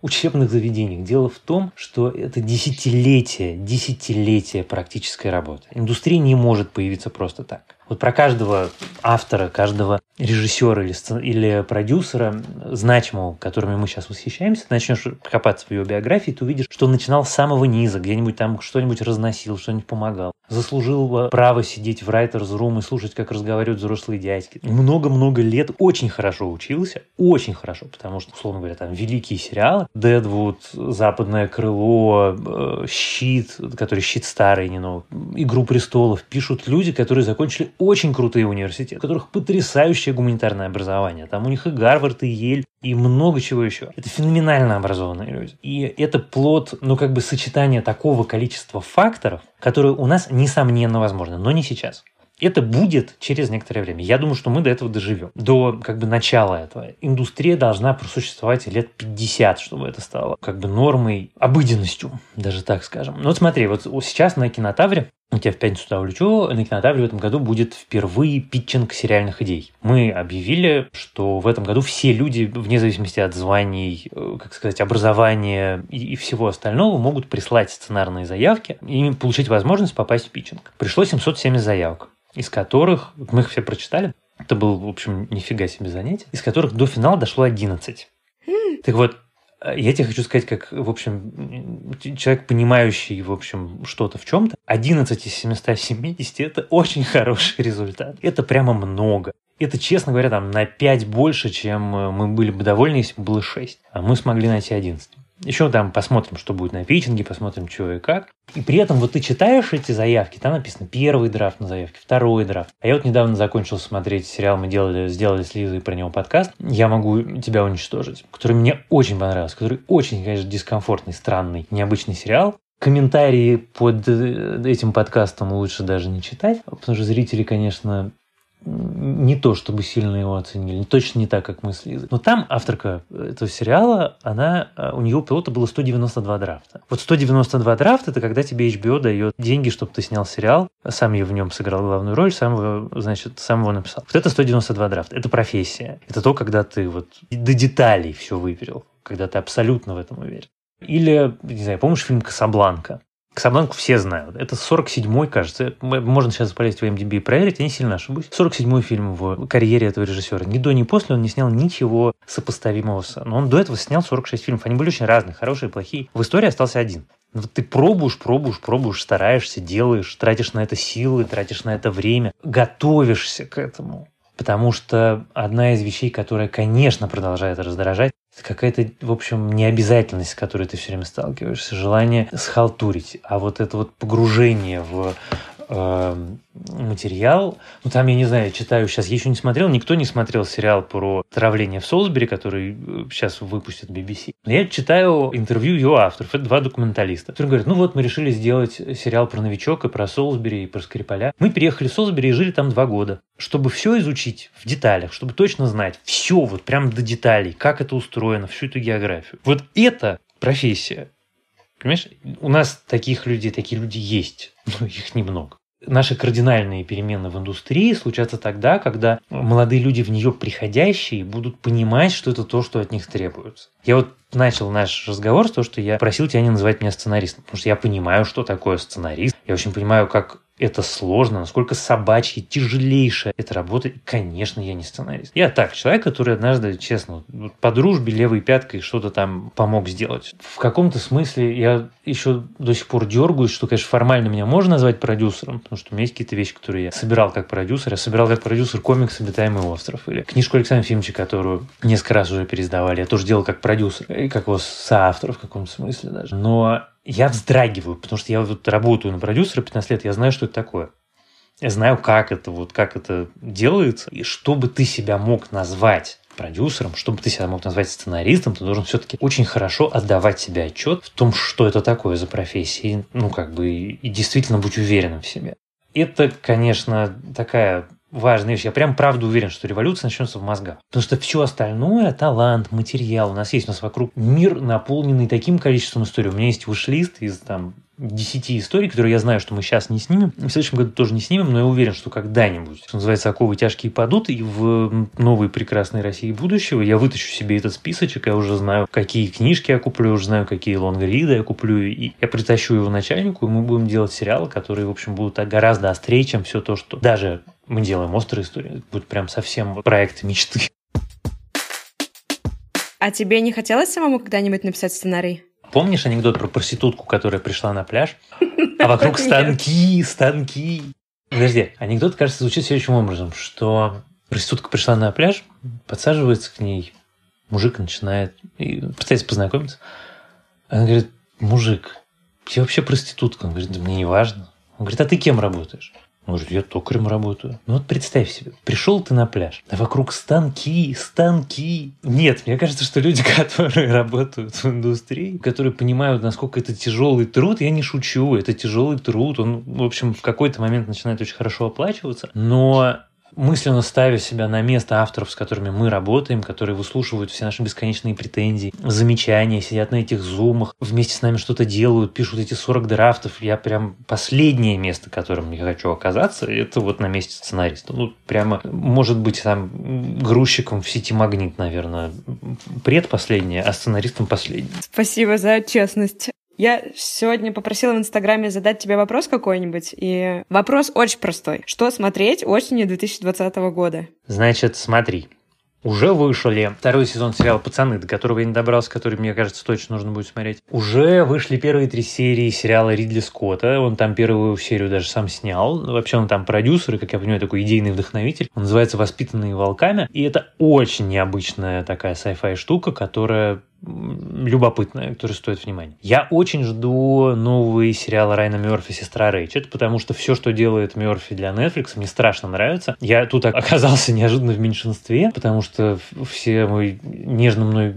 учебных заведениях. Дело в том, что это десятилетие, десятилетие практической работы. Индустрия не может появиться просто так. Вот про каждого автора, каждого режиссера или, или продюсера значимого, которыми мы сейчас восхищаемся, начнешь копаться в его биографии, ты увидишь, что он начинал с самого низа, где-нибудь там что-нибудь разносил, что-нибудь помогал. Заслужил право сидеть в writer's room и слушать, как разговаривают взрослые дядьки. Много-много лет очень хорошо учился, очень хорошо, потому что, условно говоря, там великие сериалы, Дедвуд, Западное крыло, э, Щит, который Щит старый, не новый, Игру престолов, пишут люди, которые закончили очень крутые университеты, у которых потрясающее гуманитарное образование. Там у них и Гарвард, и Ель, и много чего еще. Это феноменально образованные люди. И это плод, ну, как бы сочетания такого количества факторов, которые у нас, несомненно, возможны, но не сейчас. Это будет через некоторое время. Я думаю, что мы до этого доживем. До как бы начала этого. Индустрия должна просуществовать лет 50, чтобы это стало как бы нормой, обыденностью, даже так скажем. Ну вот смотри, вот сейчас на кинотавре я тебя в пятницу туда улечу, на кинотавре в этом году будет впервые питчинг сериальных идей. Мы объявили, что в этом году все люди, вне зависимости от званий, э, как сказать, образования и, всего остального, могут прислать сценарные заявки и получить возможность попасть в питчинг. Пришло 770 заявок, из которых, мы их все прочитали, это был, в общем, нифига себе занятие, из которых до финала дошло 11. Так вот, я тебе хочу сказать, как, в общем, человек, понимающий, в общем, что-то в чем-то, 11 из 770 – это очень хороший результат. Это прямо много. Это, честно говоря, там на 5 больше, чем э, мы были бы довольны, если бы было 6. А мы смогли найти 11. Еще там посмотрим, что будет на питчинге, посмотрим, что и как. И при этом вот ты читаешь эти заявки, там написано первый драфт на заявке, второй драфт. А я вот недавно закончил смотреть сериал, мы делали, сделали с Лизой про него подкаст «Я могу тебя уничтожить», который мне очень понравился, который очень, конечно, дискомфортный, странный, необычный сериал. Комментарии под э, этим подкастом лучше даже не читать, потому что зрители, конечно, не то, чтобы сильно его оценили, точно не так, как мы с Лизой. Но там авторка этого сериала, она, а, у нее у пилота было 192 драфта. Вот 192 драфта – это когда тебе HBO дает деньги, чтобы ты снял сериал, сам я в нем сыграл главную роль, сам его, значит, сам его написал. Вот это 192 драфта. Это профессия. Это то, когда ты вот до деталей все выверил, когда ты абсолютно в этом уверен. Или, не знаю, помнишь фильм «Касабланка»? Касабланку все знают. Это 47-й, кажется. Можно сейчас полезть в MDB и проверить, я не сильно ошибусь. 47-й фильм в карьере этого режиссера. Ни до, ни после он не снял ничего сопоставимого. Но он до этого снял 46 фильмов. Они были очень разные, хорошие, плохие. В истории остался один. Вот ты пробуешь, пробуешь, пробуешь, стараешься, делаешь, тратишь на это силы, тратишь на это время, готовишься к этому. Потому что одна из вещей, которая, конечно, продолжает раздражать, какая-то, в общем, необязательность, с которой ты все время сталкиваешься, желание схалтурить. А вот это вот погружение в материал. Ну, там, я не знаю, читаю сейчас, я еще не смотрел, никто не смотрел сериал про травление в Солсбери, который э, сейчас выпустят BBC. Но я читаю интервью его авторов, это два документалиста, которые говорят, ну вот мы решили сделать сериал про новичок и про Солсбери, и про Скрипаля. Мы переехали в Солсбери и жили там два года, чтобы все изучить в деталях, чтобы точно знать все, вот прям до деталей, как это устроено, всю эту географию. Вот это профессия. Понимаешь, у нас таких людей, такие люди есть, но их немного наши кардинальные перемены в индустрии случатся тогда, когда молодые люди в нее приходящие будут понимать, что это то, что от них требуется. Я вот начал наш разговор с того, что я просил тебя не называть меня сценаристом, потому что я понимаю, что такое сценарист. Я очень понимаю, как это сложно, насколько собачье, тяжелейшая эта работа. И, конечно, я не сценарист. Я так, человек, который однажды, честно, по дружбе левой пяткой что-то там помог сделать. В каком-то смысле я еще до сих пор дергаюсь, что, конечно, формально меня можно назвать продюсером, потому что у меня есть какие-то вещи, которые я собирал как продюсер. Я собирал как продюсер комикс «Обитаемый остров» или книжку Александра Фимча, которую несколько раз уже пересдавали. Я тоже делал как продюсер, и как его соавтор в каком-то смысле даже. Но я вздрагиваю, потому что я вот работаю на продюсера 15 лет, я знаю, что это такое. Я знаю, как это, вот, как это делается, и чтобы ты себя мог назвать продюсером, чтобы ты себя мог назвать сценаристом, ты должен все-таки очень хорошо отдавать себе отчет в том, что это такое за профессия, ну, как бы, и действительно быть уверенным в себе. Это, конечно, такая важная вещь. Я прям правда уверен, что революция начнется в мозгах. Потому что все остальное, талант, материал, у нас есть у нас вокруг мир, наполненный таким количеством историй. У меня есть вышлист из там 10 историй, которые я знаю, что мы сейчас не снимем. В следующем году тоже не снимем, но я уверен, что когда-нибудь, что называется, оковы тяжкие падут, и в новой прекрасной России будущего я вытащу себе этот списочек, я уже знаю, какие книжки я куплю, уже знаю, какие лонгриды я куплю, и я притащу его начальнику, и мы будем делать сериалы, которые, в общем, будут гораздо острее, чем все то, что даже мы делаем острые истории. Это будет прям совсем проект мечты. А тебе не хотелось самому когда-нибудь написать сценарий? Помнишь анекдот про проститутку, которая пришла на пляж, а вокруг станки, станки? Подожди, анекдот, кажется, звучит следующим образом, что проститутка пришла на пляж, подсаживается к ней, мужик начинает пытается познакомиться. Она говорит, мужик, я вообще проститутка. Он говорит, да мне не важно. Он говорит, а ты кем работаешь? Он говорит, я токарем работаю. Ну вот представь себе, пришел ты на пляж, а вокруг станки, станки. Нет, мне кажется, что люди, которые работают в индустрии, которые понимают, насколько это тяжелый труд, я не шучу, это тяжелый труд, он, в общем, в какой-то момент начинает очень хорошо оплачиваться, но мысленно ставя себя на место авторов, с которыми мы работаем, которые выслушивают все наши бесконечные претензии, замечания, сидят на этих зумах, вместе с нами что-то делают, пишут эти 40 драфтов. Я прям последнее место, которым я хочу оказаться, это вот на месте сценариста. Ну, прямо, может быть, там грузчиком в сети Магнит, наверное, предпоследнее, а сценаристом последний. Спасибо за честность. Я сегодня попросила в Инстаграме задать тебе вопрос какой-нибудь, и вопрос очень простой. Что смотреть осенью 2020 года? Значит, смотри. Уже вышли второй сезон сериала «Пацаны», до которого я не добрался, который, мне кажется, точно нужно будет смотреть. Уже вышли первые три серии сериала Ридли Скотта. Он там первую серию даже сам снял. Вообще он там продюсер и, как я понимаю, такой идейный вдохновитель. Он называется «Воспитанные волками». И это очень необычная такая sci-fi штука, которая любопытное, которое стоит внимания. Я очень жду новый сериал Райна Мерфи «Сестра Рэйчет», потому что все, что делает Мерфи для Netflix, мне страшно нравится. Я тут оказался неожиданно в меньшинстве, потому что все мои нежно мной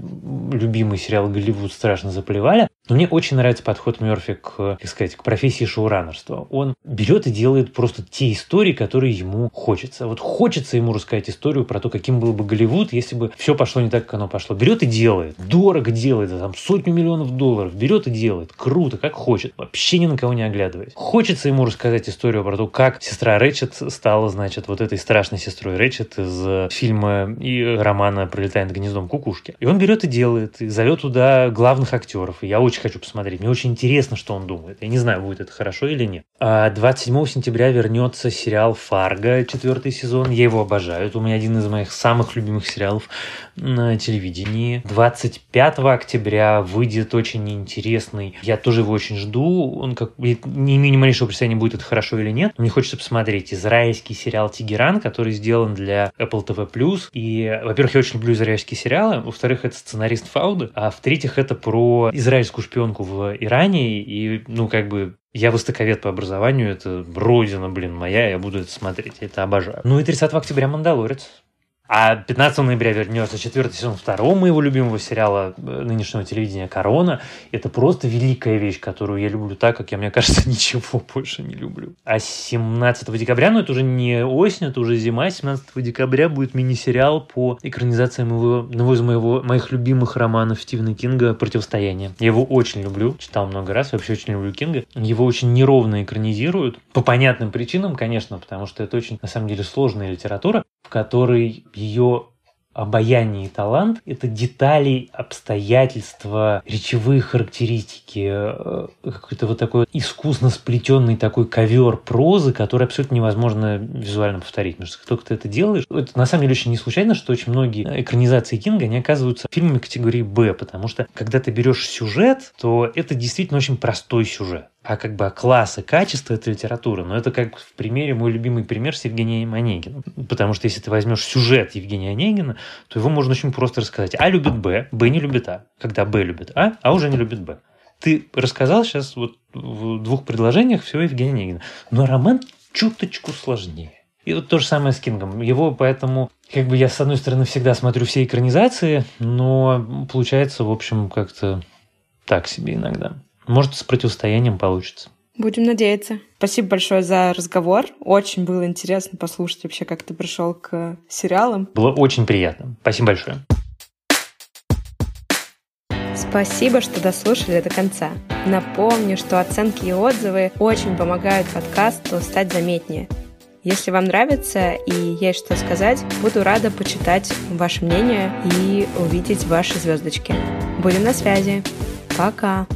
любимый сериал «Голливуд» страшно заплевали. Мне очень нравится подход Мерфи к, как сказать, к профессии шоураннерства. Он берет и делает просто те истории, которые ему хочется. Вот хочется ему рассказать историю про то, каким был бы Голливуд, если бы все пошло не так, как оно пошло. Берет и делает. Дорого делает, там сотню миллионов долларов. Берет и делает. Круто, как хочет. Вообще ни на кого не оглядываясь. Хочется ему рассказать историю про то, как сестра Рэчет стала, значит, вот этой страшной сестрой Рэчет из фильма и романа «Пролетая над гнездом кукушки». И он берет и делает. И зовет туда главных актеров. И я очень очень хочу посмотреть. Мне очень интересно, что он думает. Я не знаю, будет это хорошо или нет. 27 а сентября вернется сериал «Фарго», четвертый сезон. Я его обожаю. Это у меня один из моих самых любимых сериалов на телевидении. 25 октября выйдет очень интересный. Я тоже его очень жду. Он как не имею ни малейшего представления, будет это хорошо или нет. Мне хочется посмотреть израильский сериал «Тегеран», который сделан для Apple TV+. И, во-первых, я очень люблю израильские сериалы. Во-вторых, это сценарист Фауды. А в-третьих, это про израильскую шпионку в Иране, и, ну, как бы, я востоковед по образованию, это родина, блин, моя, я буду это смотреть, это обожаю. Ну и 30 октября «Мандалорец». А 15 ноября вернется четвертый сезон второго моего любимого сериала э, нынешнего телевидения «Корона». Это просто великая вещь, которую я люблю так, как я, мне кажется, ничего больше не люблю. А 17 декабря, ну это уже не осень, это уже зима, 17 декабря будет мини-сериал по экранизации моего, одного из моего, моих любимых романов Стивена Кинга «Противостояние». Я его очень люблю, читал много раз, вообще очень люблю Кинга. Его очень неровно экранизируют, по понятным причинам, конечно, потому что это очень, на самом деле, сложная литература, в которой ее обаяние и талант – это детали, обстоятельства, речевые характеристики, э, какой-то вот такой искусно сплетенный такой ковер прозы, который абсолютно невозможно визуально повторить. Потому что как только ты это делаешь, это на самом деле очень не случайно, что очень многие экранизации Кинга, они оказываются фильмами категории «Б», потому что когда ты берешь сюжет, то это действительно очень простой сюжет а как бы класс и качество этой литературы. Но это как в примере, мой любимый пример с Евгением Онегиным. Потому что если ты возьмешь сюжет Евгения Онегина, то его можно очень просто рассказать. А любит Б, Б не любит А. Когда Б любит А, А уже не любит Б. Ты рассказал сейчас вот в двух предложениях все Евгения Онегина. Но роман чуточку сложнее И вот то же самое с Кингом. Его поэтому, как бы я, с одной стороны, всегда смотрю все экранизации, но получается, в общем, как-то так себе иногда. Может, с противостоянием получится. Будем надеяться. Спасибо большое за разговор. Очень было интересно послушать вообще, как ты пришел к сериалам. Было очень приятно. Спасибо большое. Спасибо, что дослушали до конца. Напомню, что оценки и отзывы очень помогают подкасту стать заметнее. Если вам нравится и есть что сказать, буду рада почитать ваше мнение и увидеть ваши звездочки. Будем на связи. Пока!